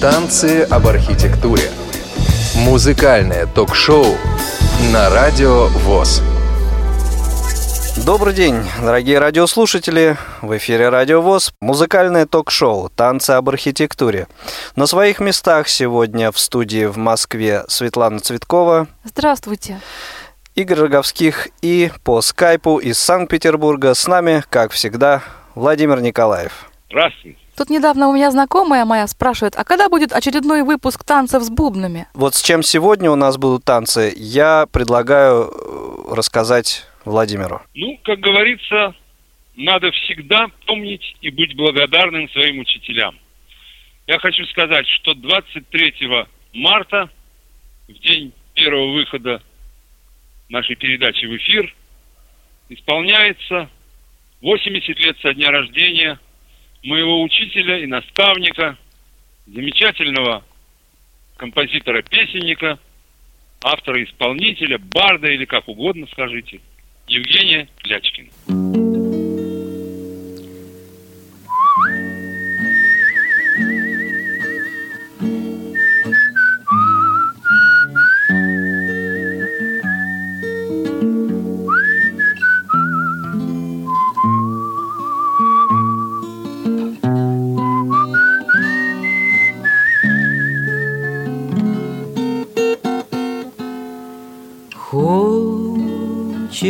Танцы об архитектуре. Музыкальное ток-шоу на Радио ВОЗ. Добрый день, дорогие радиослушатели. В эфире Радио ВОЗ музыкальное ток-шоу «Танцы об архитектуре». На своих местах сегодня в студии в Москве Светлана Цветкова. Здравствуйте. Игорь Роговских и по скайпу из Санкт-Петербурга с нами, как всегда, Владимир Николаев. Здравствуйте. Тут недавно у меня знакомая моя спрашивает, а когда будет очередной выпуск танцев с бубнами? Вот с чем сегодня у нас будут танцы, я предлагаю э, рассказать Владимиру. Ну, как говорится, надо всегда помнить и быть благодарным своим учителям. Я хочу сказать, что 23 марта, в день первого выхода нашей передачи в эфир, исполняется 80 лет со дня рождения моего учителя и наставника, замечательного композитора-песенника, автора-исполнителя, барда или как угодно скажите, Евгения Клячкина. Хочешь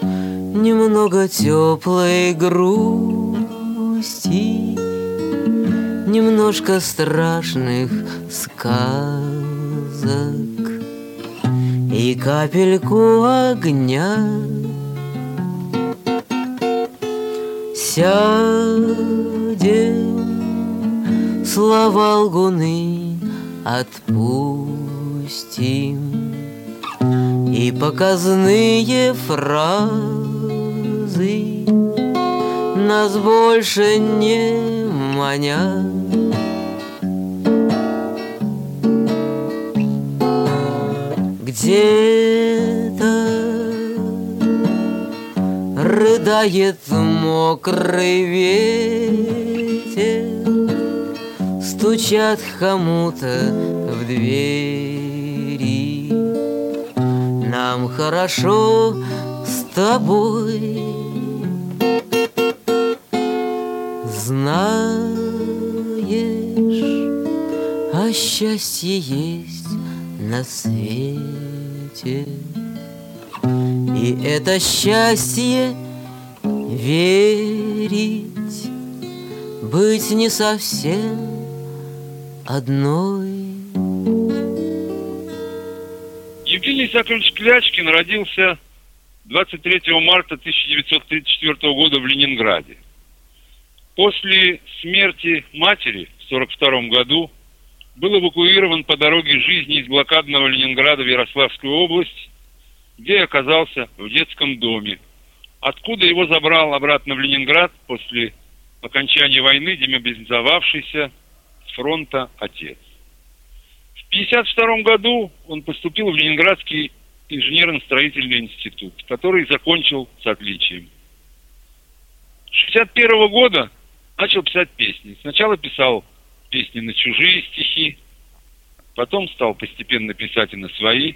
немного теплой грусти, Немножко страшных сказок И капельку огня. Сядем, слова лгуны отпустим и показные фразы нас больше не манят. Где-то рыдает мокрый ветер, Стучат кому-то в двери. Нам хорошо с тобой. Знаешь, а счастье есть на свете. И это счастье верить Быть не совсем одной Евгений Исаакович Клячкин родился 23 марта 1934 года в Ленинграде. После смерти матери в 1942 году был эвакуирован по дороге жизни из блокадного Ленинграда в Ярославскую область, где оказался в детском доме, откуда его забрал обратно в Ленинград после окончания войны демобилизовавшийся с фронта отец. В 1952 году он поступил в Ленинградский инженерно-строительный институт, который закончил с отличием. С 1961 года начал писать песни. Сначала писал песни на чужие стихи, потом стал постепенно писать и на свои.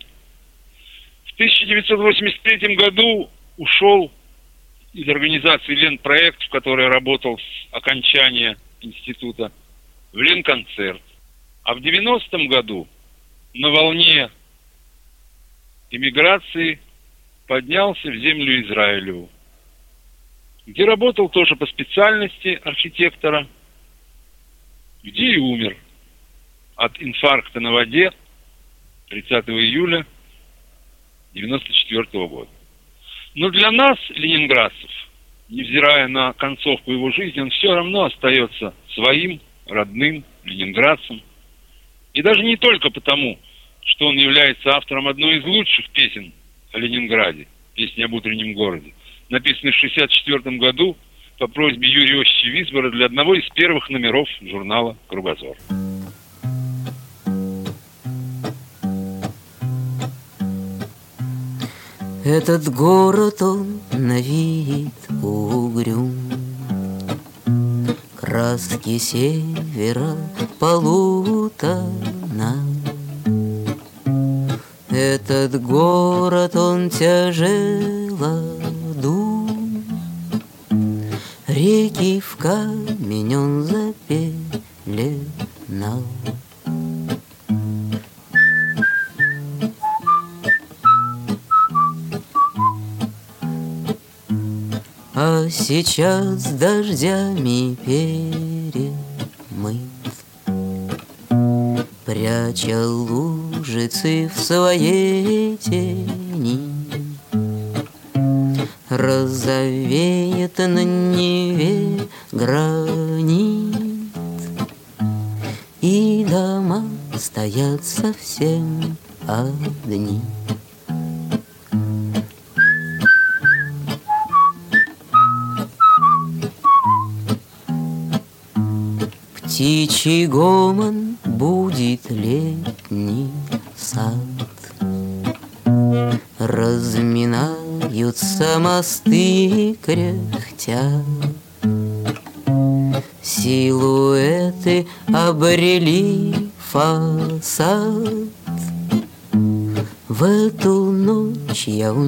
В 1983 году ушел из организации Ленпроект, в которой работал с окончания института, в Ленконцерт. А в 90-м году на волне иммиграции поднялся в землю Израилеву, где работал тоже по специальности архитектора, где и умер от инфаркта на воде 30 июля 94 года. Но для нас, ленинградцев, невзирая на концовку его жизни, он все равно остается своим родным ленинградцем. И даже не только потому, что он является автором одной из лучших песен о Ленинграде, песни об утреннем городе, написанной в 1964 году по просьбе Юрия Осича Висбора для одного из первых номеров журнала «Кругозор». Этот город, он на вид угрюм краски севера полутона. Этот город, он тяжело дум, Реки в камень он запеленал. Сейчас дождями перемыт. Пряча лужицы в своей тени. Розовеет на Неве гранит кряхтя. Силуэты обрели фасад. В эту ночь я у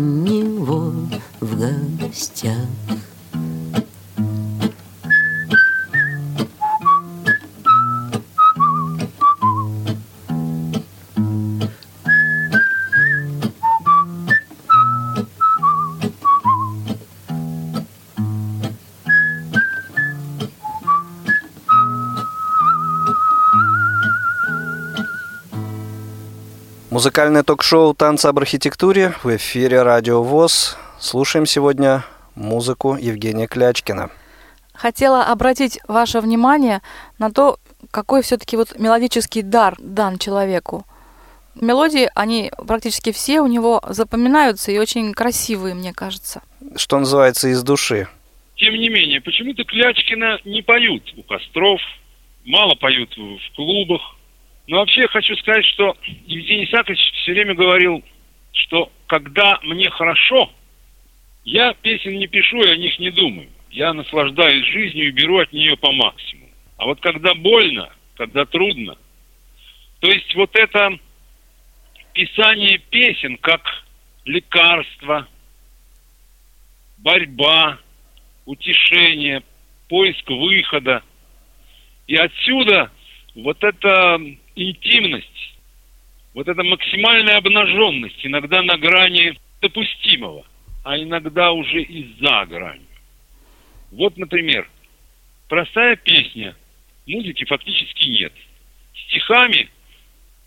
Музыкальное ток-шоу «Танцы об архитектуре» в эфире Радио ВОЗ. Слушаем сегодня музыку Евгения Клячкина. Хотела обратить ваше внимание на то, какой все-таки вот мелодический дар дан человеку. Мелодии, они практически все у него запоминаются и очень красивые, мне кажется. Что называется, из души. Тем не менее, почему-то Клячкина не поют у костров, мало поют в клубах. Но вообще хочу сказать, что Евгений Исаакович все время говорил, что когда мне хорошо, я песен не пишу и о них не думаю. Я наслаждаюсь жизнью и беру от нее по максимуму. А вот когда больно, когда трудно, то есть вот это писание песен как лекарство, борьба, утешение, поиск выхода. И отсюда вот эта интимность, вот эта максимальная обнаженность, иногда на грани допустимого, а иногда уже и за гранью. Вот, например, простая песня, музыки фактически нет. Стихами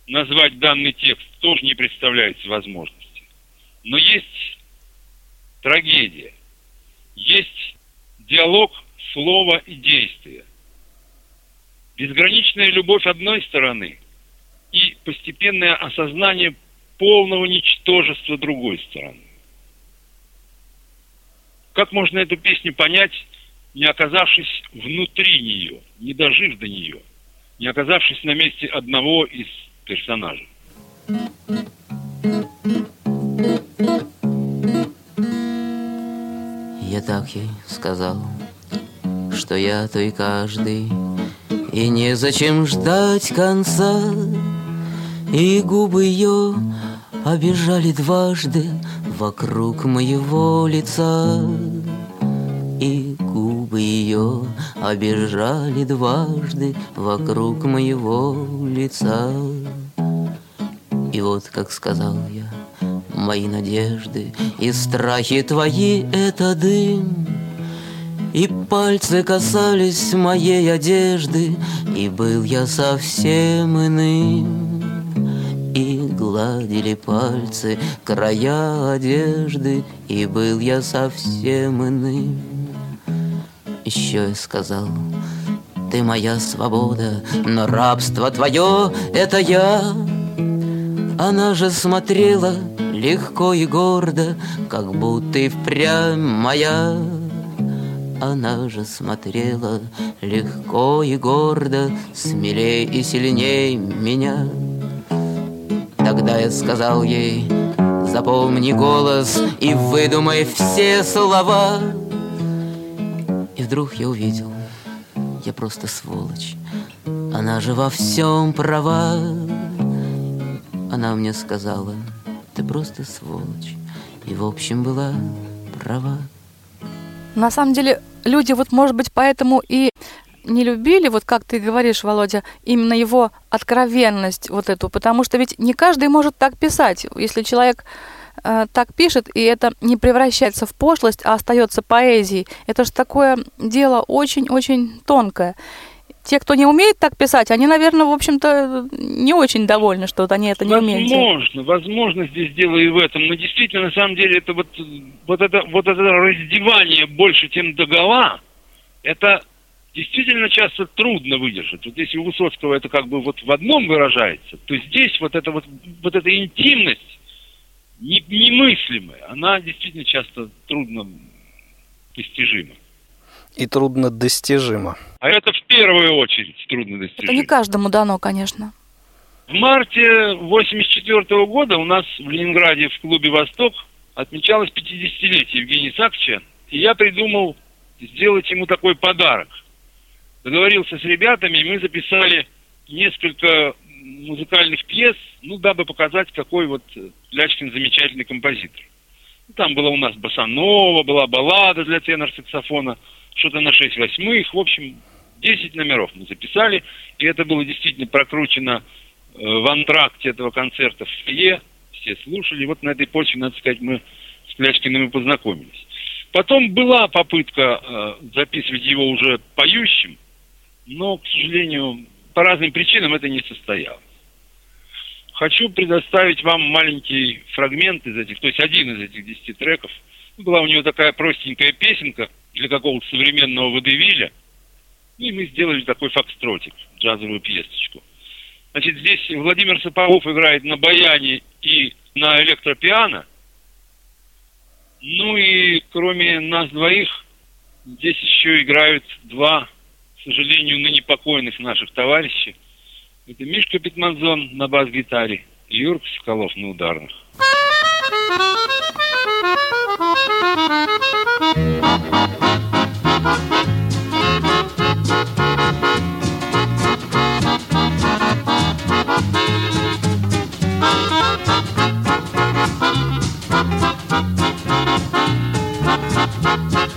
назвать данный текст тоже не представляется возможности. Но есть трагедия, есть диалог слова и действия. Безграничная любовь одной стороны и постепенное осознание полного ничтожества другой стороны. Как можно эту песню понять, не оказавшись внутри нее, не дожив до нее, не оказавшись на месте одного из персонажей? Я так ей сказал, что я то и каждый, И незачем ждать конца, И губы ее обижали дважды Вокруг моего лица. И губы ее обижали дважды Вокруг моего лица. И вот, как сказал я, мои надежды и страхи твои — это дым. И пальцы касались моей одежды, И был я совсем иным. И гладили пальцы края одежды, И был я совсем иным. Еще я сказал, ты моя свобода, но рабство твое — это я. Она же смотрела легко и гордо, Как будто и впрямь моя. Она же смотрела легко и гордо, Смелей и сильней меня. Тогда я сказал ей, запомни голос И выдумай все слова. И вдруг я увидел, я просто сволочь. Она же во всем права. Она мне сказала, ты просто сволочь. И в общем была права. На самом деле, люди вот, может быть, поэтому и не любили, вот как ты говоришь, Володя, именно его откровенность вот эту, потому что ведь не каждый может так писать. Если человек э, так пишет, и это не превращается в пошлость, а остается поэзией, это же такое дело очень-очень тонкое. Те, кто не умеет так писать, они, наверное, в общем-то, не очень довольны, что вот они это не умеют. Возможно, возможно, здесь дело и в этом. Но действительно, на самом деле, это вот, вот, это, вот это раздевание больше, чем догола, это действительно часто трудно выдержать. Вот если у Высоцкого это как бы вот в одном выражается, то здесь вот эта вот, вот эта интимность не, немыслимая, она действительно часто трудно достижима. И трудно достижима. А это в первую очередь трудно достижимо. Это не каждому дано, конечно. В марте 84 года у нас в Ленинграде в клубе «Восток» отмечалось 50-летие Евгения Сакча, и я придумал сделать ему такой подарок – договорился с ребятами, и мы записали несколько музыкальных пьес, ну, дабы показать, какой вот Лячкин замечательный композитор. Там была у нас басанова, была баллада для тенор-саксофона, что-то на 6 восьмых, в общем, 10 номеров мы записали, и это было действительно прокручено э, в антракте этого концерта в фойе, все слушали, вот на этой почве, надо сказать, мы с Клячкиным и познакомились. Потом была попытка э, записывать его уже поющим, но, к сожалению, по разным причинам это не состоялось. Хочу предоставить вам маленький фрагмент из этих, то есть один из этих десяти треков. Была у него такая простенькая песенка для какого-то современного водевиля. И мы сделали такой фокстротик, джазовую пьесочку. Значит, здесь Владимир Сапогов играет на баяне и на электропиано. Ну и кроме нас двоих, здесь еще играют два сожалению, ныне покойных наших товарищей. Это Мишка Петманзон на бас-гитаре и Юрка Соколов на ударных. Thank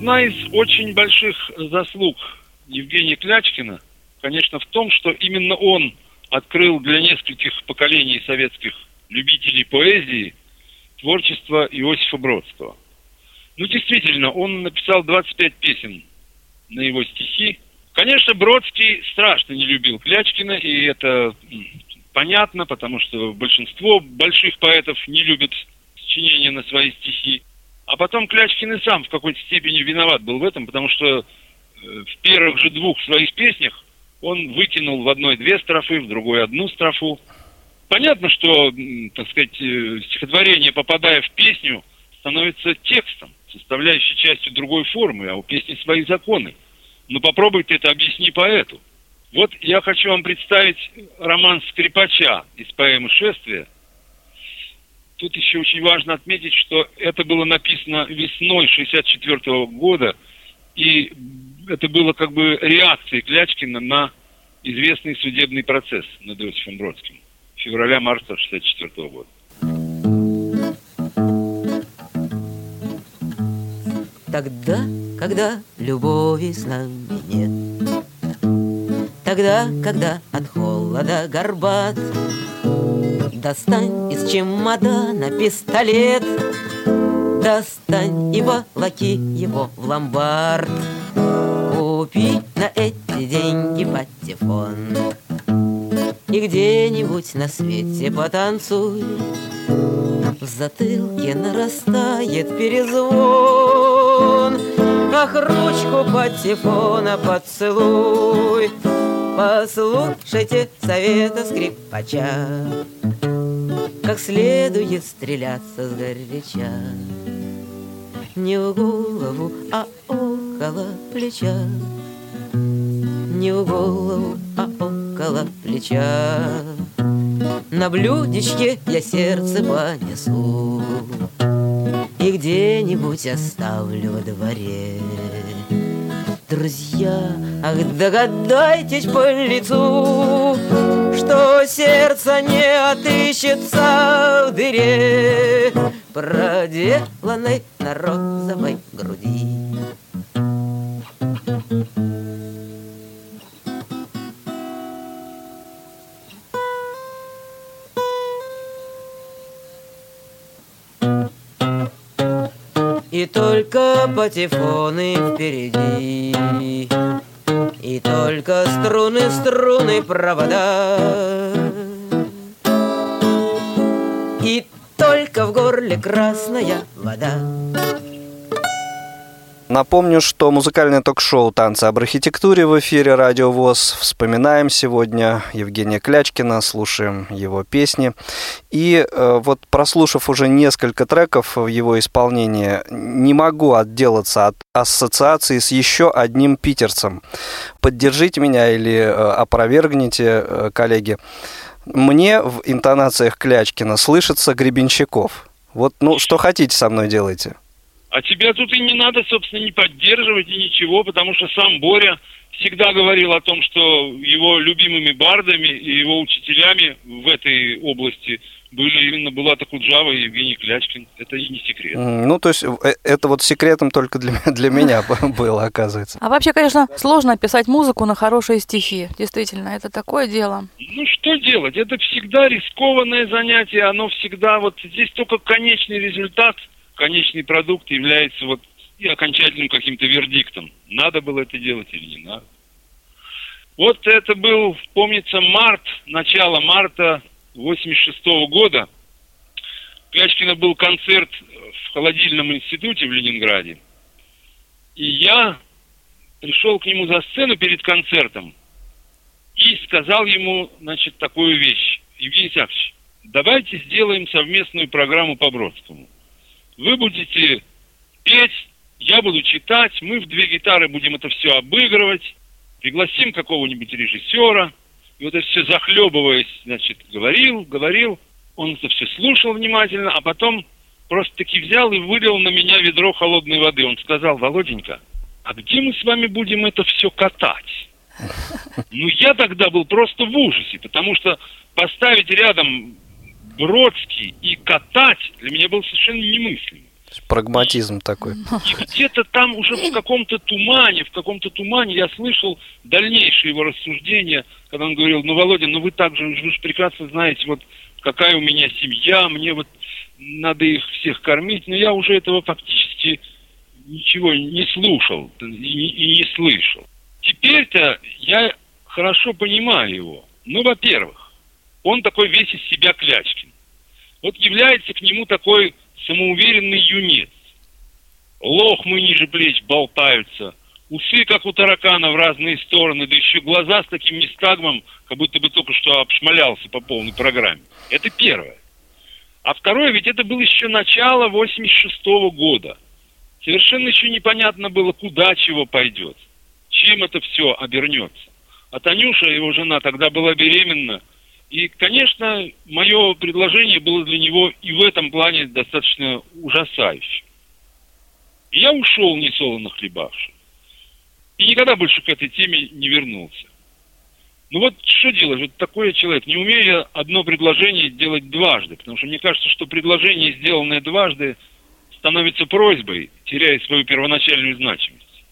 Одна из очень больших заслуг Евгения Клячкина, конечно, в том, что именно он открыл для нескольких поколений советских любителей поэзии творчество Иосифа Бродского. Ну, действительно, он написал 25 песен на его стихи. Конечно, Бродский страшно не любил Клячкина, и это понятно, потому что большинство больших поэтов не любят сочинения на свои стихи. А потом Клячкин и сам в какой-то степени виноват был в этом, потому что э, в первых же двух своих песнях он выкинул в одной две строфы, в другой одну строфу. понятно, что, так сказать, э, стихотворение, попадая в песню, становится текстом, составляющей частью другой формы, а у песни свои законы. Но попробуй ты это объясни поэту. Вот я хочу вам представить роман Скрипача из поэмы «Шествие». Тут еще очень важно отметить, что это было написано весной 64 года, и это было как бы реакцией Клячкина на известный судебный процесс над Иосифом Бродским февраля-марта 64 года. Тогда, когда любови с нами нет Тогда, когда от холода горбат Достань из чемодана пистолет. Достань и волоки его в ломбард. Купи на эти деньги патефон. И где-нибудь на свете потанцуй. В затылке нарастает перезвон. Ах, ручку патефона поцелуй. Послушайте совета скрипача Как следует стреляться с горяча. Не в голову, а около плеча. Не в голову, а около плеча. На блюдечке я сердце понесу И где-нибудь оставлю во дворе. Друзья, ах, догадайтесь по лицу, Что сердце не отыщется в дыре, Проделанной на розовой груди. И только патефоны впереди И только струны, струны, провода. И только в горле красная вода Напомню, что музыкальное ток-шоу «Танцы об архитектуре» в эфире «Радио ВОЗ». Вспоминаем сегодня Евгения Клячкина, слушаем его песни. И э, вот прослушав уже несколько треков в его исполнении, не могу отделаться от ассоциации с еще одним питерцем. Поддержите меня или э, опровергните, э, коллеги. Мне в интонациях Клячкина слышится Гребенщиков. Вот, ну, что хотите со мной делайте. А тебя тут и не надо, собственно, не поддерживать и ничего, потому что сам Боря всегда говорил о том, что его любимыми бардами и его учителями в этой области были именно Булата Куджава и Евгений Клячкин. Это и не секрет. Ну, то есть э, это вот секретом только для, для меня было, оказывается. А вообще, конечно, сложно писать музыку на хорошие стихи. Действительно, это такое дело. Ну, что делать? Это всегда рискованное занятие. Оно всегда... Вот здесь только конечный результат – конечный продукт является вот и окончательным каким-то вердиктом. Надо было это делать или не надо. Вот это был, помнится, март, начало марта 86 -го года. Клячкина был концерт в холодильном институте в Ленинграде. И я пришел к нему за сцену перед концертом и сказал ему, значит, такую вещь. Евгений Исаакович, давайте сделаем совместную программу по Бродскому – вы будете петь, я буду читать, мы в две гитары будем это все обыгрывать, пригласим какого-нибудь режиссера, и вот это все захлебываясь, значит, говорил, говорил, он это все слушал внимательно, а потом просто-таки взял и вылил на меня ведро холодной воды. Он сказал, Володенька, а где мы с вами будем это все катать? Ну, я тогда был просто в ужасе, потому что поставить рядом Бродский и катать для меня было совершенно немыслимо. Прагматизм такой. И где-то там уже в каком-то тумане, в каком-то тумане я слышал дальнейшие его рассуждения, когда он говорил, ну, Володя, ну вы так же, вы же прекрасно знаете, вот какая у меня семья, мне вот надо их всех кормить, но я уже этого фактически ничего не слушал и, и не слышал. Теперь-то я хорошо понимаю его. Ну, во-первых, он такой весь из себя Клячкин вот является к нему такой самоуверенный юнец. Лохмы ниже плеч болтаются, усы, как у таракана, в разные стороны, да еще глаза с таким нестагмом, как будто бы только что обшмалялся по полной программе. Это первое. А второе, ведь это было еще начало 86 -го года. Совершенно еще непонятно было, куда чего пойдет, чем это все обернется. А Танюша, его жена, тогда была беременна. И, конечно, мое предложение было для него и в этом плане достаточно ужасающим. И я ушел, не солоно хлебавший. И никогда больше к этой теме не вернулся. Ну вот что делать? Вот такой я человек. Не умею я одно предложение делать дважды. Потому что мне кажется, что предложение, сделанное дважды, становится просьбой, теряя свою первоначальную значимость.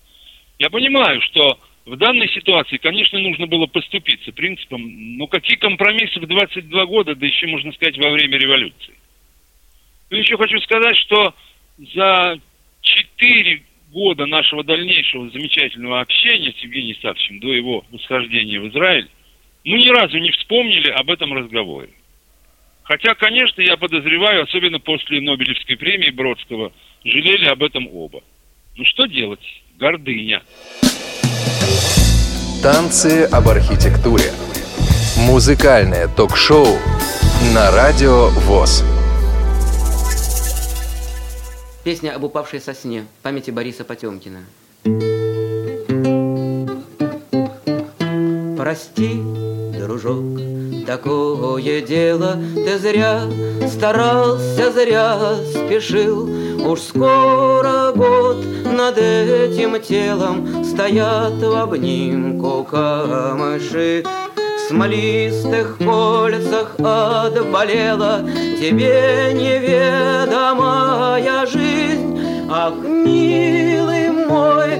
Я понимаю, что в данной ситуации, конечно, нужно было поступиться принципом, ну какие компромиссы в 22 года, да еще, можно сказать, во время революции. Ну еще хочу сказать, что за 4 года нашего дальнейшего замечательного общения с Евгением Савчевичем до его восхождения в Израиль, мы ни разу не вспомнили об этом разговоре. Хотя, конечно, я подозреваю, особенно после Нобелевской премии Бродского, жалели об этом оба. Ну что делать? Гордыня. Танцы об архитектуре. Музыкальное ток-шоу на радио ВОЗ. Песня об упавшей сосне памяти Бориса Потемкина. Прости, дружок, такое дело Ты зря старался, зря спешил. Уж скоро год над этим телом Стоят в обнимку камыши. Смолистых кольцах отболела Тебе неведомая жизнь Ах, милый мой,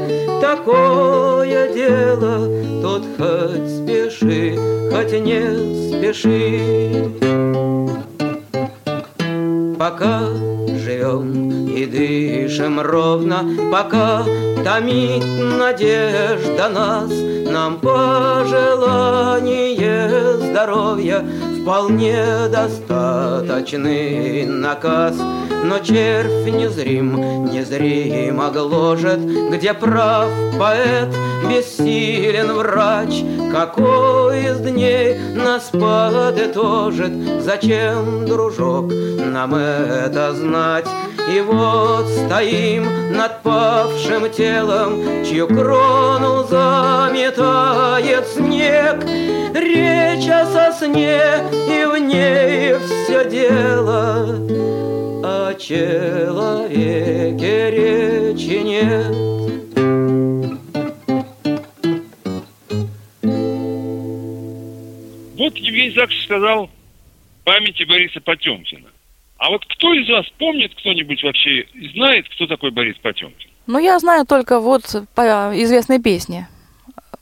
такое дело Тут хоть спеши, хоть не спеши Пока живем и дышим ровно, Пока томит надежда нас, Нам пожелание здоровья Вполне достаточный наказ. Но червь незрим, незримо гложет, Где прав поэт, бессилен врач, Какой из дней нас подытожит, Зачем, дружок, нам это знать? И вот стоим над павшим телом, Чью крону заметает снег. Речь о сосне, и в ней все дело, человеке речи нет. Вот Евгений Закович сказал памяти Бориса Потемкина. А вот кто из вас помнит кто-нибудь вообще, знает, кто такой Борис Потемкин? Ну, я знаю только вот по известной песне.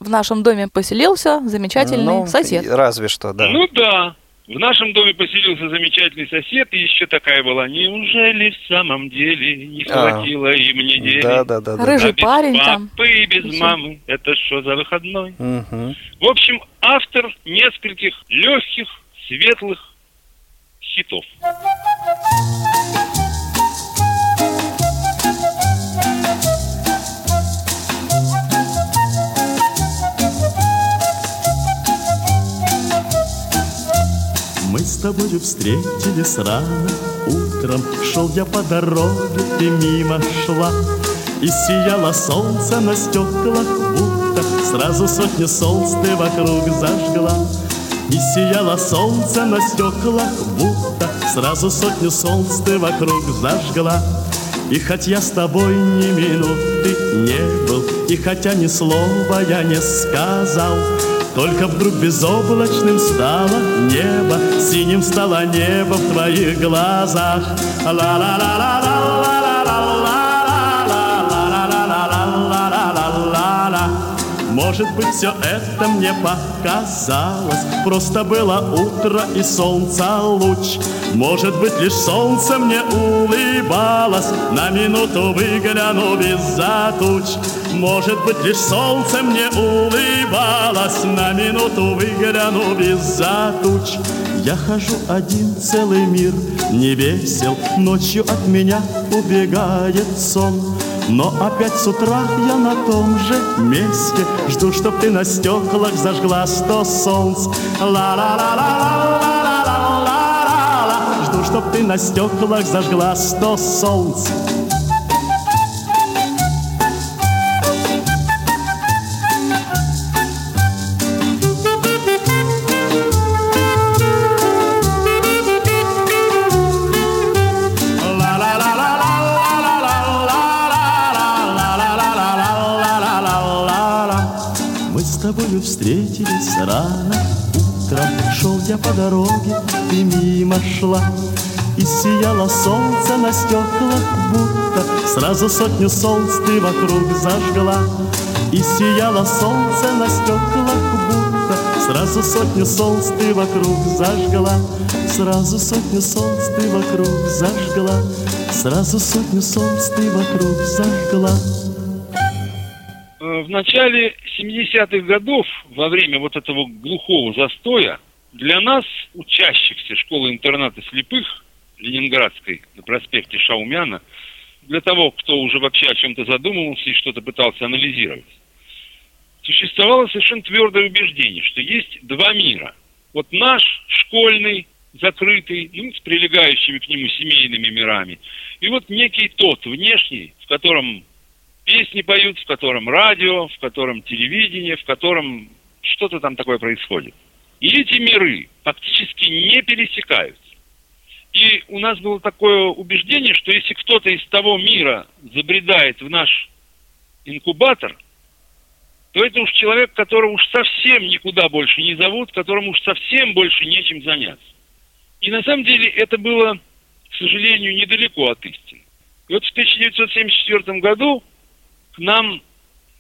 В нашем доме поселился замечательный Ну, сосед. Разве что, да. Ну да. В нашем доме поселился замечательный сосед, и еще такая была. Неужели в самом деле не А. хватило им недели? Да, да, да, да. Рыжий А без парень там. папы и без Всё. мамы. Это что за выходной? Мгм. В общем, автор нескольких легких, светлых хитов. Мы с тобою встретились рано Утром. Шел я по дороге, ты мимо шла И сияло солнце на стеклах, будто Сразу сотни солнц ты вокруг зажгла. И сияло солнце на стеклах, будто Сразу сотню солнц ты вокруг зажгла. И хоть я с тобой ни минуты не был И хотя ни слова я не сказал только вдруг безоблачным стало небо, Синим стало небо в твоих глазах. Ла-ла-ла-ла-ла-ла Может быть, все это мне показалось. Просто было утро и солнца луч. Может быть, лишь солнце мне улыбалось. На минуту выгляну из-за туч. Может быть, лишь солнце мне улыбалось. На минуту выгляну из-за туч. Я хожу один, целый мир не весел. Ночью от меня убегает сон Но опять с утра я на том же месте. Жду, чтоб ты на стеклах зажгла сто солнц. Ла-ла-ла-ла-ла-ла-ла-ла-ла Жду, чтоб ты на стеклах зажгла сто солнц встретились рано. Утром шел я по дороге, ты мимо шла. И сияло солнце на стеклах будто Сразу сотню солнц ты вокруг зажгла. И сияло солнце на стеклах будто Сразу сотню солнц ты вокруг зажгла. Сразу сотню солнц ты вокруг зажгла. Сразу сотню солнц ты вокруг зажгла в начале 70-х годов, во время вот этого глухого застоя, для нас, учащихся школы-интерната слепых Ленинградской на проспекте Шаумяна, для того, кто уже вообще о чем-то задумывался и что-то пытался анализировать, существовало совершенно твердое убеждение, что есть два мира. Вот наш школьный, закрытый, ну, с прилегающими к нему семейными мирами, и вот некий тот внешний, в котором песни поют, в котором радио, в котором телевидение, в котором что-то там такое происходит. И эти миры фактически не пересекаются. И у нас было такое убеждение, что если кто-то из того мира забредает в наш инкубатор, то это уж человек, которого уж совсем никуда больше не зовут, которому уж совсем больше нечем заняться. И на самом деле это было, к сожалению, недалеко от истины. И вот в 1974 году к нам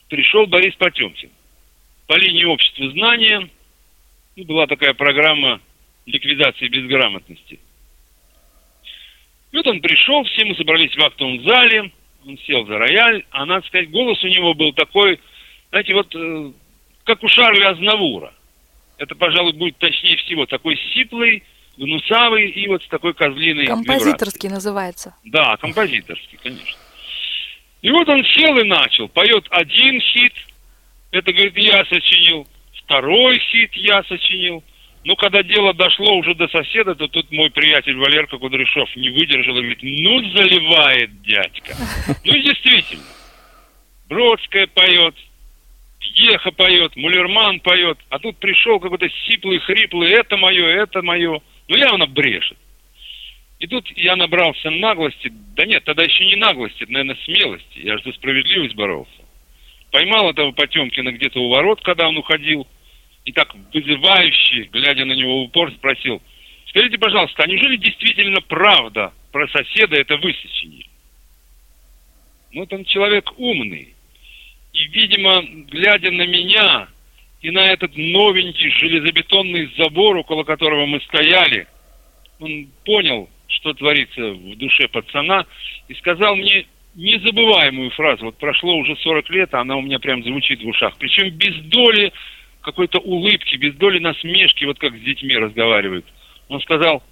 пришел Борис Потемкин. По линии общества знания ну, была такая программа ликвидации безграмотности. И вот он пришел, все мы собрались в актовом зале, он сел за рояль, а надо сказать, голос у него был такой, знаете, вот э, как у Шарля Азнавура. Это, пожалуй, будет точнее всего, такой сиплый, гнусавый и вот с такой козлиной Композиторский вибрацией. называется. Да, композиторский, конечно. И вот он сел и начал. Поет один хит, это, говорит, я сочинил. Второй хит я сочинил. Но когда дело дошло уже до соседа, то тут мой приятель Валерка Кудряшов не выдержал и говорит, ну заливает дядька. Ну и действительно, Бродская поет, Еха поет, Мулерман поет, а тут пришел какой-то сиплый, хриплый, это мое, это мое. Ну явно брешет. И тут я набрался наглости, да нет, тогда еще не наглости, наверное, смелости, я же за справедливость боролся. Поймал этого Потемкина где-то у ворот, когда он уходил, и так вызывающе, глядя на него в упор, спросил, скажите, пожалуйста, а неужели действительно правда про соседа это вы? Ну, вот он человек умный. И, видимо, глядя на меня и на этот новенький железобетонный забор, около которого мы стояли, он понял, что творится в душе пацана, и сказал мне незабываемую фразу. Вот прошло уже 40 лет, а она у меня прям звучит в ушах. Причем без доли какой-то улыбки, без доли насмешки, вот как с детьми разговаривают. Он сказал,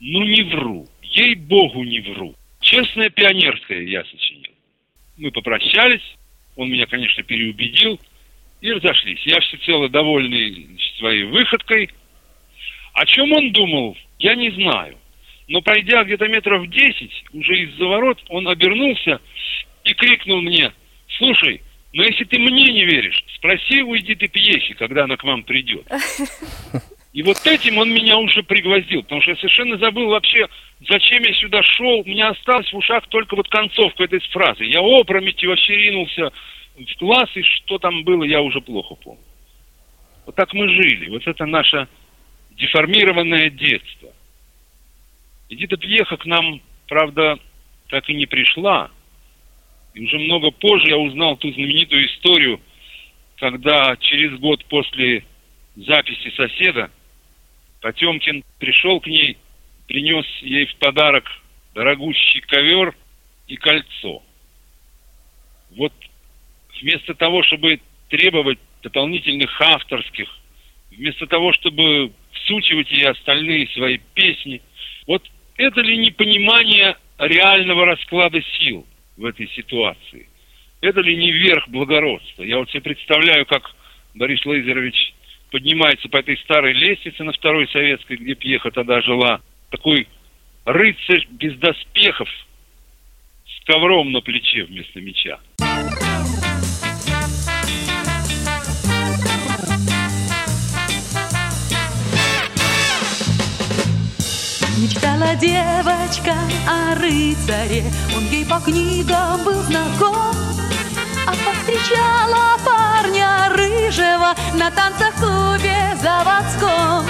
ну не вру, ей-богу не вру. Честное пионерское я сочинил. Мы попрощались, он меня, конечно, переубедил, и разошлись. Я всецело довольный своей выходкой. О чем он думал, я не знаю. Но пройдя где-то метров десять, уже из-за ворот, он обернулся и крикнул мне, слушай, но если ты мне не веришь, спроси у Эдиты Пьехи, когда она к вам придет. И вот этим он меня уже пригвоздил, потому что я совершенно забыл вообще, зачем я сюда шел. У меня осталась в ушах только вот концовка этой фразы. Я опрометью вообще ринулся в класс, и что там было, я уже плохо помню. Вот так мы жили. Вот это наше деформированное детство. Эдита Пьеха к нам, правда, так и не пришла. И уже много позже я узнал ту знаменитую историю, когда через год после записи соседа Потемкин пришел к ней, принес ей в подарок дорогущий ковер и кольцо. Вот вместо того, чтобы требовать дополнительных авторских, вместо того, чтобы всучивать ей остальные свои песни. Вот это ли не понимание реального расклада сил? в этой ситуации? Это ли не верх благородства? Я вот себе представляю, как Борис Лазерович поднимается по этой старой лестнице на второй советской, где Пьеха тогда жила. Такой рыцарь без доспехов, с ковром на плече вместо меча. Мечтала девочка о рыцаре, он ей по книгам был знаком, а повстречала парня рыжего на танцах клубе заводском.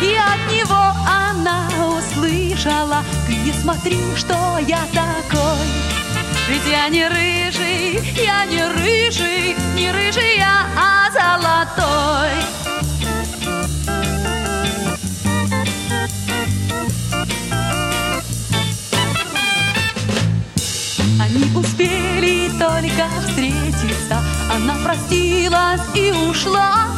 И от него она услышала, ты не смотри, что я такой. Ведь я не рыжий, я не рыжий, не рыжий я, а золотой. Простилась и ушла,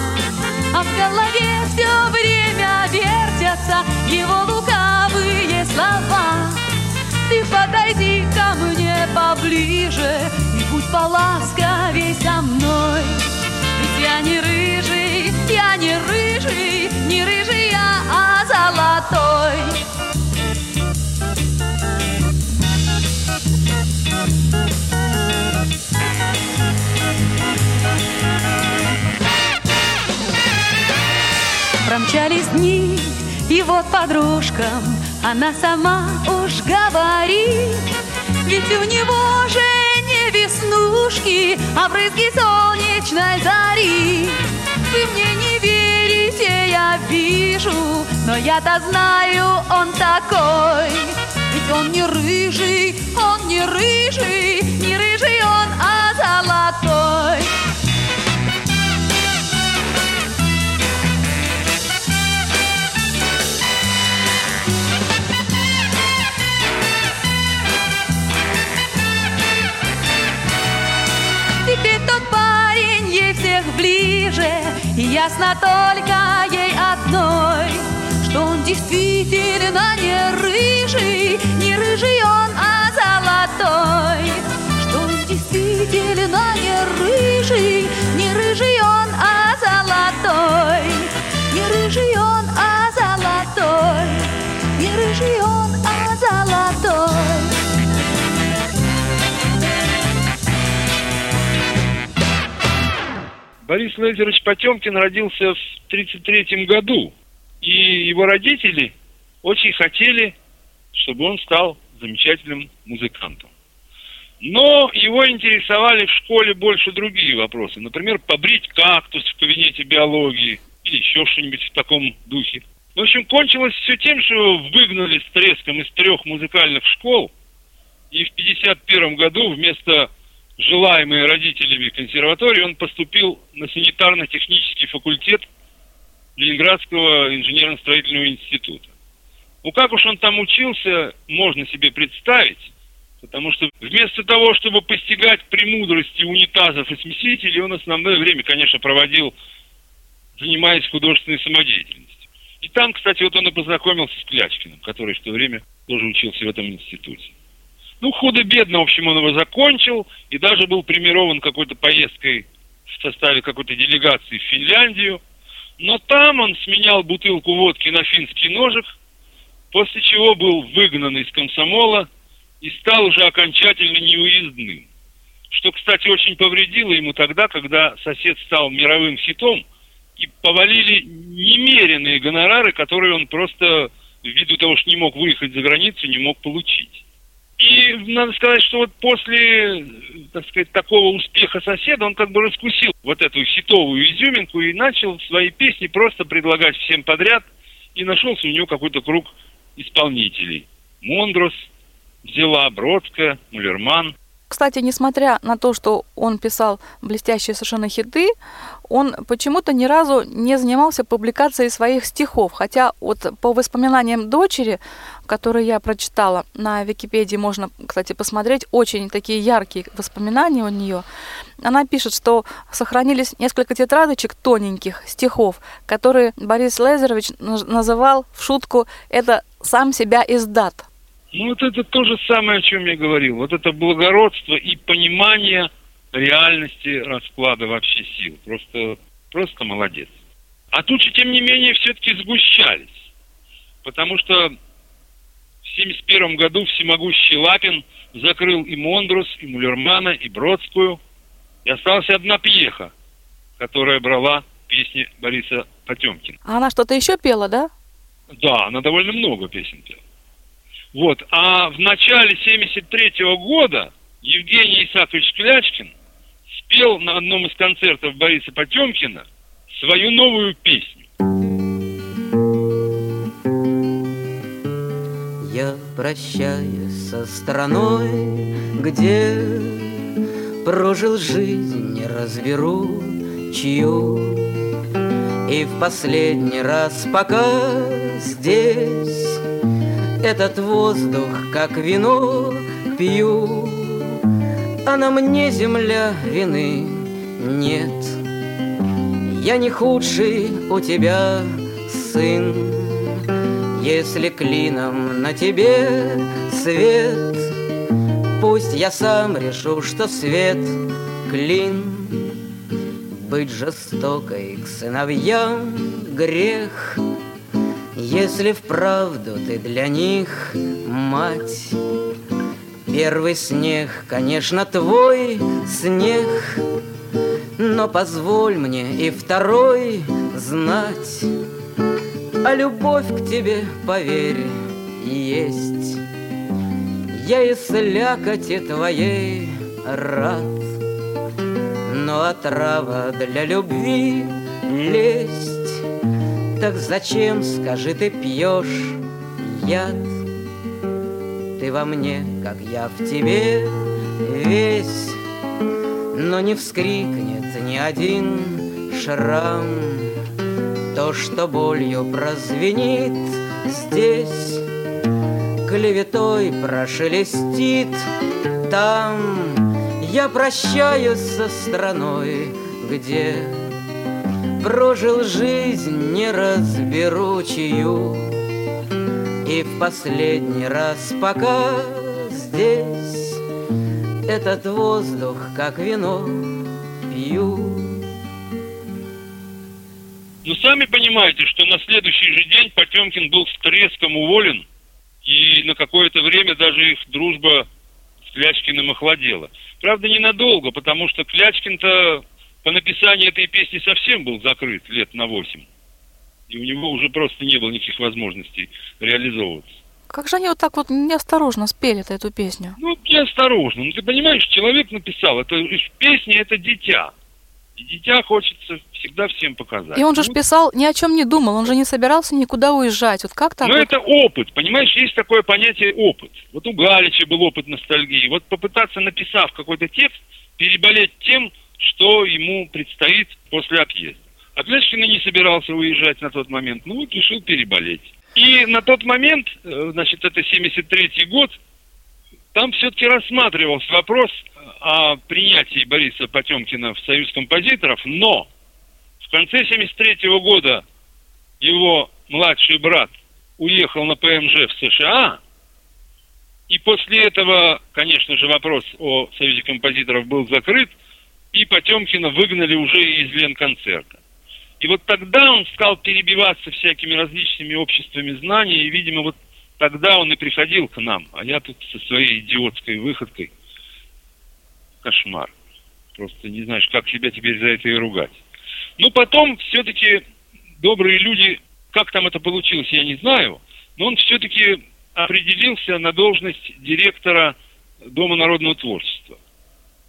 а в голове все время вертятся его лукавые слова. Ты подойди ко мне поближе и будь поласковей со мной. Ведь я не рыжий, я не рыжий, не рыжий я, а золотой. Промчались дни, и вот подружкам она сама уж говорит, ведь у него же не веснушки, а брызги солнечной зари. Вы мне не верите, я вижу, но я-то знаю, он такой. Ведь он не рыжий, он не рыжий, не всех ближе, и ясно только ей одной, что он действительно не рыжий, не рыжий он, а золотой. Что он действительно не рыжий, не рыжий он, а золотой. Не рыжий он, а золотой. Не рыжий он, а золотой. Борис Лазерович Потемкин родился в 1933 году, и его родители очень хотели, чтобы он стал замечательным музыкантом. Но его интересовали в школе больше другие вопросы. Например, побрить кактус в кабинете биологии или еще что-нибудь в таком духе. В общем, кончилось все тем, что его выгнали с треском из трех музыкальных школ, и в 1951 году вместо желаемой родителями консерватории он поступил на санитарно-технический факультет Ленинградского инженерно-строительного института. Ну, как уж он там учился, можно себе представить, потому что вместо того, чтобы постигать премудрости унитазов и смесителей, он основное время, конечно, проводил, занимаясь художественной самодеятельностью. И там, кстати, вот он и познакомился с Клячкиным, который в то время тоже учился в этом институте. Ну, худо-бедно, в общем, он его закончил и даже был премирован какой-то поездкой в составе какой-то делегации в Финляндию. Но там он сменял бутылку водки на финский ножик, после чего был выгнан из комсомола и стал уже окончательно неуездным. Что, кстати, очень повредило ему тогда, когда сосед стал мировым хитом, и повалили немеренные гонорары, которые он просто ввиду того, что не мог выехать за границу, не мог получить. И надо сказать, что вот после, так сказать, такого успеха соседа он как бы раскусил вот эту хитовую изюминку и начал свои песни просто предлагать всем подряд. И нашелся у него какой-то круг исполнителей. Мондрос, Взяла, Бродская, Мулерман. Кстати, несмотря на то, что он писал блестящие совершенно хиты, он почему-то ни разу не занимался публикацией своих стихов. Хотя вот по воспоминаниям дочери, которые я прочитала на Википедии, можно, кстати, посмотреть, очень такие яркие воспоминания у нее. Она пишет, что сохранились несколько тетрадочек тоненьких стихов, которые Борис Лазарович называл в шутку «это сам себя издат». Ну, вот это то же самое, о чем я говорил. Вот это благородство и понимание реальности расклада вообще сил. Просто, просто молодец. А же, тем не менее, все-таки сгущались. Потому что 1971 году всемогущий Лапин закрыл и Мондрус, и Мулермана, и Бродскую. И осталась одна пьеха, которая брала песни Бориса Потемкина. А она что-то еще пела, да? Да, она довольно много песен пела. Вот. А в начале 73 года Евгений Исаакович Клячкин спел на одном из концертов Бориса Потемкина свою новую песню. Я прощаюсь со страной, где прожил жизнь, не разберу чью. И в последний раз, пока здесь этот воздух, как вино, пью, А на мне земля вины нет. Я не худший у тебя сын, Если клином на тебе свет, Пусть я сам решу, что свет клин. Быть жестокой к сыновьям грех — если вправду ты для них мать, Первый снег, конечно, твой снег, Но позволь мне и второй знать, А любовь к тебе, поверь, есть. Я и слякоти твоей рад, Но отрава для любви лесть так зачем, скажи, ты пьешь яд? Ты во мне, как я в тебе весь, Но не вскрикнет ни один шрам. То, что болью прозвенит здесь, Клеветой прошелестит там. Я прощаюсь со страной, где Прожил жизнь, не разберу чью И в последний раз, пока здесь Этот воздух, как вино, пью Ну, сами понимаете, что на следующий же день Потемкин был с треском уволен, и на какое-то время даже их дружба с Клячкиным охладела. Правда, ненадолго, потому что Клячкин-то по написанию этой песни совсем был закрыт лет на восемь. И у него уже просто не было никаких возможностей реализовываться. Как же они вот так вот неосторожно спели эту песню? Ну, неосторожно. Ну, ты понимаешь, человек написал, это песня это дитя. И дитя хочется всегда всем показать. И он же ну, писал, ни о чем не думал, он же не собирался никуда уезжать. Вот как так? Ну, вот? это опыт, понимаешь, есть такое понятие опыт. Вот у Галича был опыт ностальгии. Вот попытаться, написав какой-то текст, переболеть тем, что ему предстоит после отъезда. Отличный не собирался уезжать на тот момент, ну вот решил переболеть. И на тот момент, э, значит, это 73-й год, там все-таки рассматривался вопрос о принятии Бориса Потемкина в Союз композиторов, но в конце 73 -го года его младший брат уехал на ПМЖ в США, и после этого, конечно же, вопрос о Союзе композиторов был закрыт, и Потемкина выгнали уже из Ленконцерта. И вот тогда он стал перебиваться всякими различными обществами знаний, и, видимо, вот тогда он и приходил к нам, а я тут со своей идиотской выходкой. Кошмар. Просто не знаешь, как себя теперь за это и ругать. Ну, потом все-таки добрые люди, как там это получилось, я не знаю, но он все-таки определился на должность директора Дома народного творчества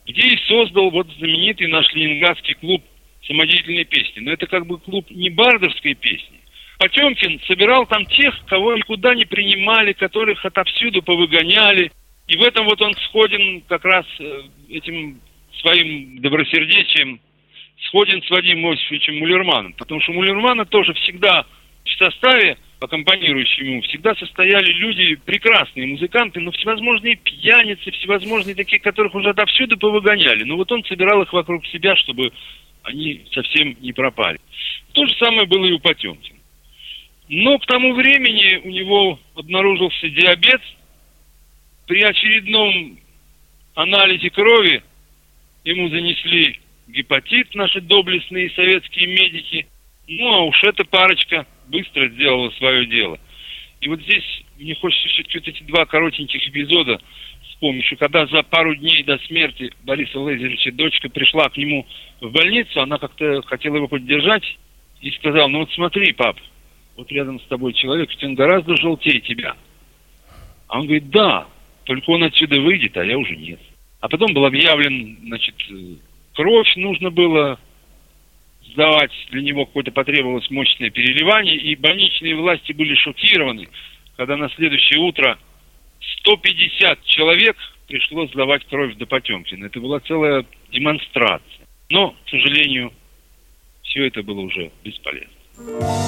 где и создал вот знаменитый наш ленинградский клуб самодеятельной песни. Но это как бы клуб не бардовской песни. Потемкин собирал там тех, кого никуда не принимали, которых отовсюду повыгоняли. И в этом вот он сходен как раз э, этим своим добросердечием, сходен с Вадимом Иосифовичем Мулерманом. Потому что Мулермана тоже всегда в составе аккомпанирующими ему всегда состояли люди, прекрасные музыканты, но всевозможные пьяницы, всевозможные такие, которых уже отовсюду повыгоняли. Но вот он собирал их вокруг себя, чтобы они совсем не пропали. То же самое было и у Потемкина. Но к тому времени у него обнаружился диабет, при очередном анализе крови ему занесли гепатит наши доблестные советские медики. Ну, а уж эта парочка быстро сделала свое дело. И вот здесь мне хочется все-таки вот эти два коротеньких эпизода вспомнить, что когда за пару дней до смерти Бориса Лазаревича дочка пришла к нему в больницу, она как-то хотела его поддержать и сказала, ну вот смотри, пап, вот рядом с тобой человек, ведь он гораздо желтее тебя. А он говорит, да, только он отсюда выйдет, а я уже нет. А потом был объявлен, значит, кровь нужно было сдавать, для него какое-то потребовалось мощное переливание, и больничные власти были шокированы, когда на следующее утро 150 человек пришло сдавать кровь до Потемкина. Это была целая демонстрация. Но, к сожалению, все это было уже бесполезно.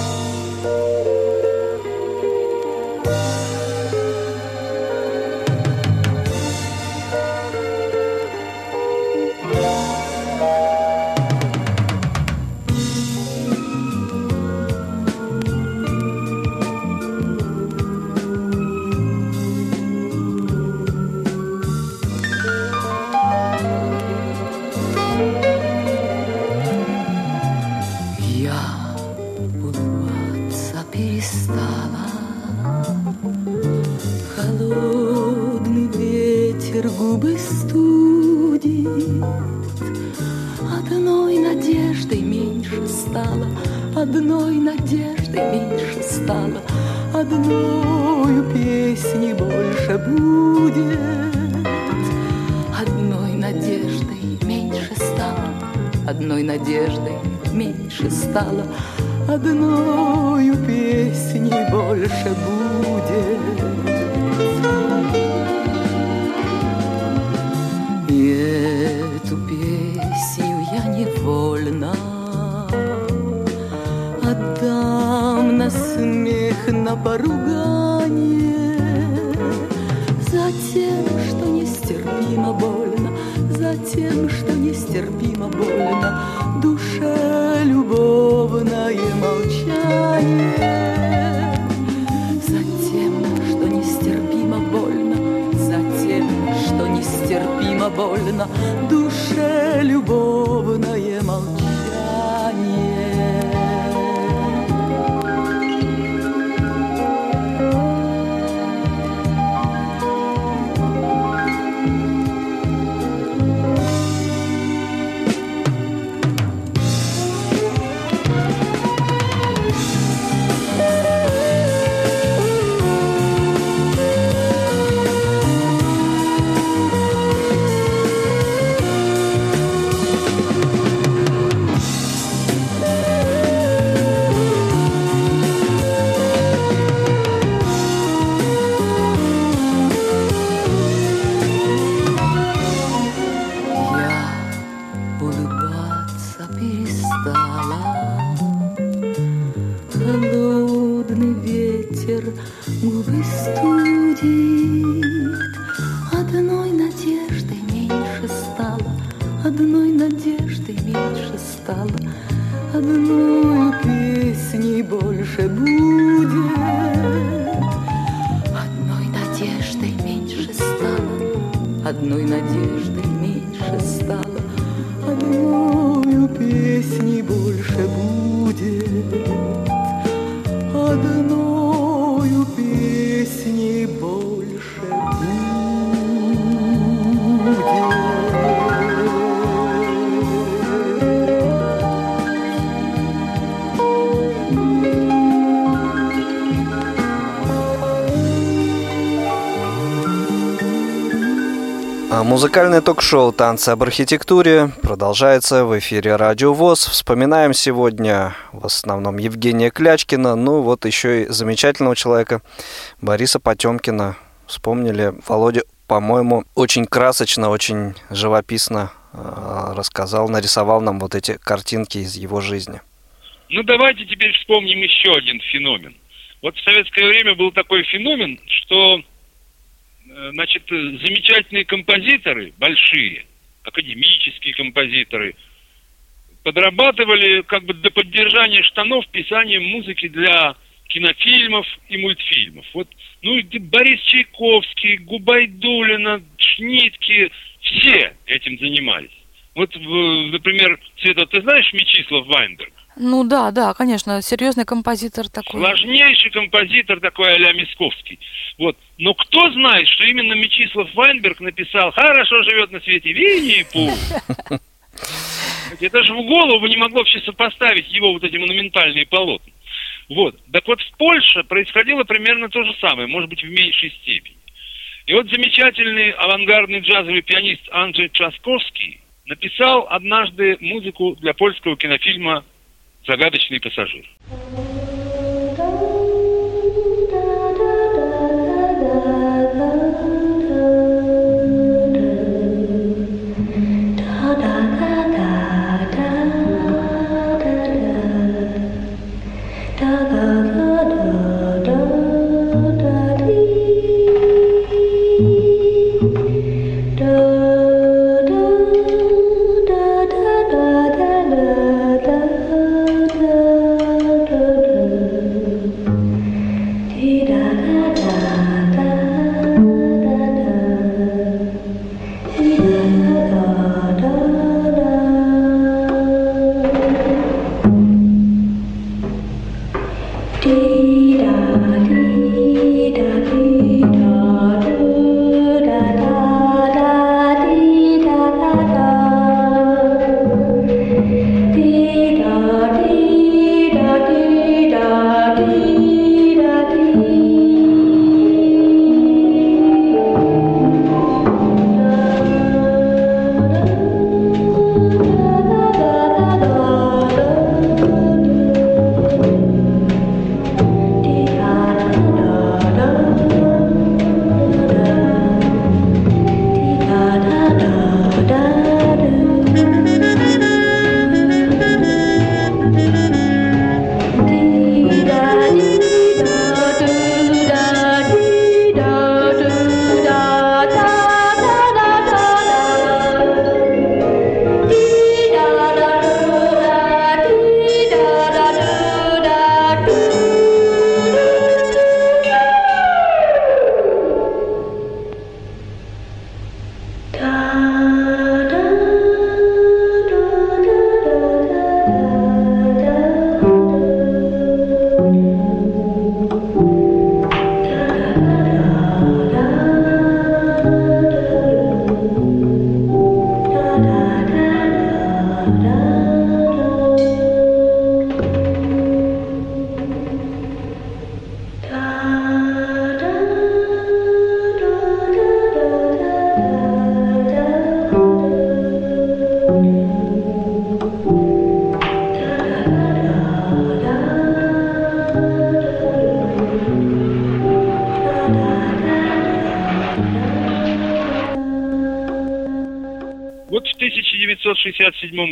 Музыкальное ток-шоу «Танцы об архитектуре» продолжается в эфире Радио ВОЗ. Вспоминаем сегодня в основном Евгения Клячкина, ну вот еще и замечательного человека Бориса Потемкина. Вспомнили Володя, по-моему, очень красочно, очень живописно э, рассказал, нарисовал нам вот эти картинки из его жизни. Ну давайте теперь вспомним еще один феномен. Вот в советское время был такой феномен, что значит, замечательные композиторы, большие, академические композиторы, подрабатывали как бы для поддержания штанов писанием музыки для кинофильмов и мультфильмов. Вот, ну, Борис Чайковский, Губайдулина, Шнитки, все этим занимались. Вот, например, Света, ты знаешь Мечислав Вайнберг? Ну да, да, конечно, серьезный композитор такой. Сложнейший композитор такой а-ля Мисковский. Вот. Но кто знает, что именно Мечислав Вайнберг написал «Хорошо живет на свете Винни-Пух». Это же в голову не могло вообще сопоставить его вот эти монументальные полотна. Вот. Так вот, в Польше происходило примерно то же самое, может быть, в меньшей степени. И вот замечательный авангардный джазовый пианист Анджей Часковский написал однажды музыку для польского кинофильма «Загадочный пассажир».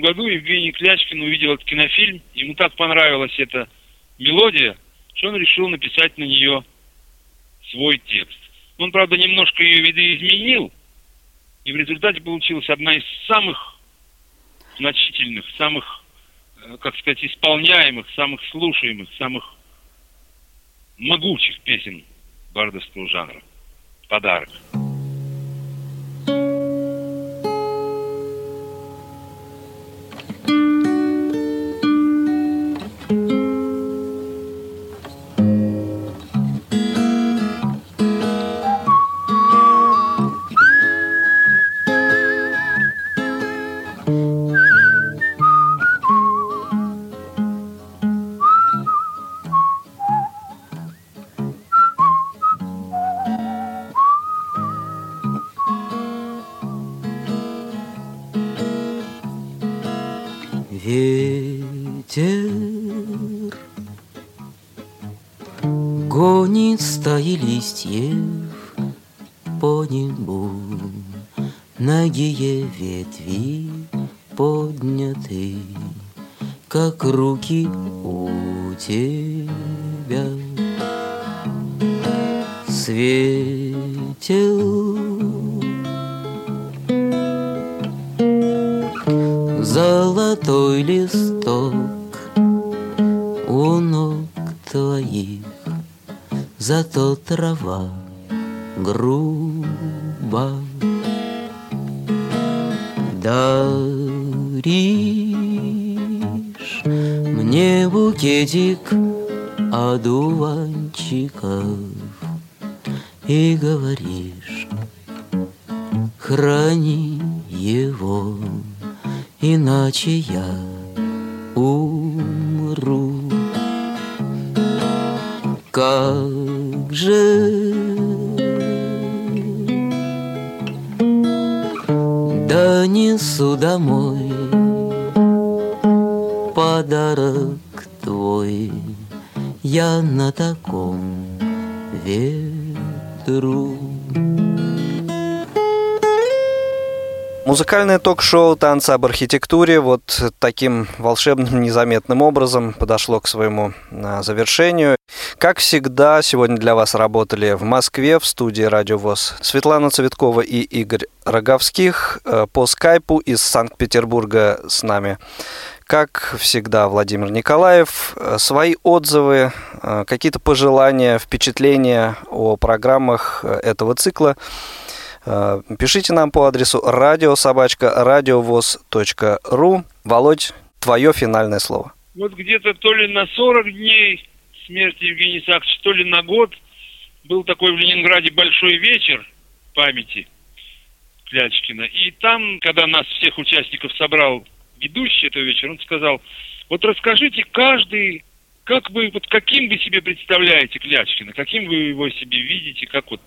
Году Евгений Клячкин увидел этот кинофильм, ему так понравилась эта мелодия, что он решил написать на нее свой текст. Он, правда, немножко ее видоизменил, и в результате получилась одна из самых значительных, самых, э, как сказать, исполняемых, самых слушаемых, самых могучих песен бардовского жанра. Подарок. Ветер гонит стаи листьев по небу, Ногие ветви подняты, как руки у тебя. Светил золотой листок зато трава груба. Даришь мне букетик одуванчиков И говоришь, храни его, иначе я умру. the room. Музыкальное ток-шоу «Танцы об архитектуре» вот таким волшебным, незаметным образом подошло к своему а, завершению. Как всегда, сегодня для вас работали в Москве в студии «Радио ВОЗ» Светлана Цветкова и Игорь Роговских. Э, по скайпу из Санкт-Петербурга с нами как всегда, Владимир Николаев. Э, свои отзывы, э, какие-то пожелания, впечатления о программах этого цикла – пишите нам по адресу радиособачка.радиовоз.ру. Володь, твое финальное слово. Вот где-то то ли на 40 дней смерти Евгения Исааковича, то ли на год был такой в Ленинграде большой вечер памяти Клячкина. И там, когда нас всех участников собрал ведущий этого вечера, он сказал, вот расскажите каждый, как вы, вот каким вы себе представляете Клячкина, каким вы его себе видите, как вот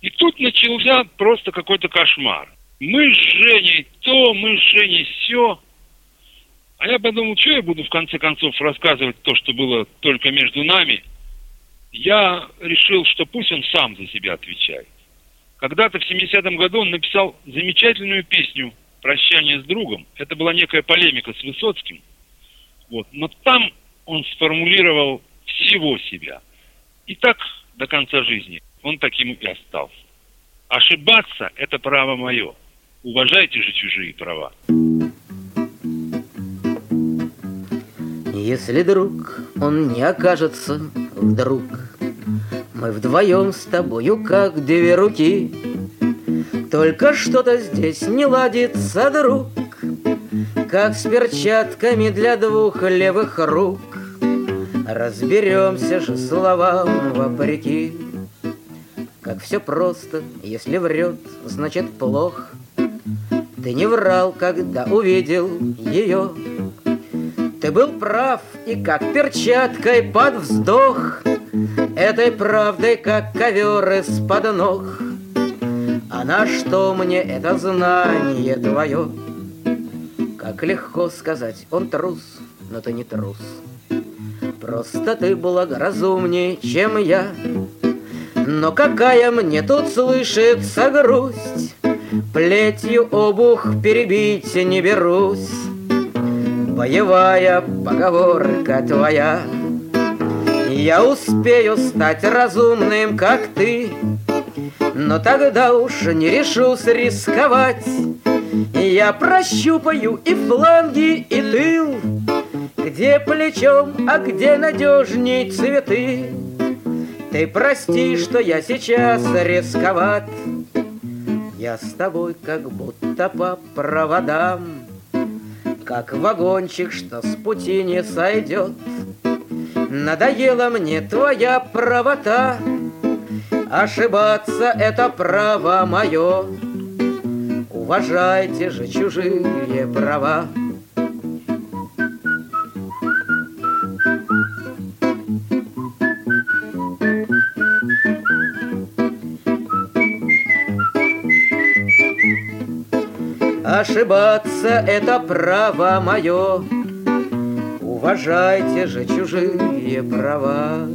и тут начался просто какой-то кошмар. Мы с Женей то, мы с Женей все. А я подумал, что я буду в конце концов рассказывать то, что было только между нами. Я решил, что пусть он сам за себя отвечает. Когда-то в 70-м году он написал замечательную песню «Прощание с другом». Это была некая полемика с Высоцким. Вот. Но там он сформулировал всего себя. И так до конца жизни он таким и остался. Ошибаться – это право мое. Уважайте же чужие права. Если друг, он не окажется вдруг, Мы вдвоем с тобою как две руки, Только что-то здесь не ладится, друг, Как с перчатками для двух левых рук. Разберемся же словам вопреки. Как все просто, если врет, значит плохо. Ты не врал, когда увидел ее. Ты был прав, и как перчаткой под вздох Этой правдой, как ковер из-под ног. А на что мне это знание твое? Как легко сказать, он трус, но ты не трус. Просто ты благоразумнее, чем я, но какая мне тут слышится грусть, Плетью обух перебить не берусь. Боевая поговорка твоя, Я успею стать разумным, как ты, Но тогда уж не решусь рисковать. Я прощупаю и фланги, и тыл, Где плечом, а где надежней цветы. Ты прости, что я сейчас рисковат. Я с тобой как будто по проводам, Как вагончик, что с пути не сойдет. Надоела мне твоя правота, Ошибаться — это право мое. Уважайте же чужие права. Ошибаться — это право мое. Уважайте же чужие права.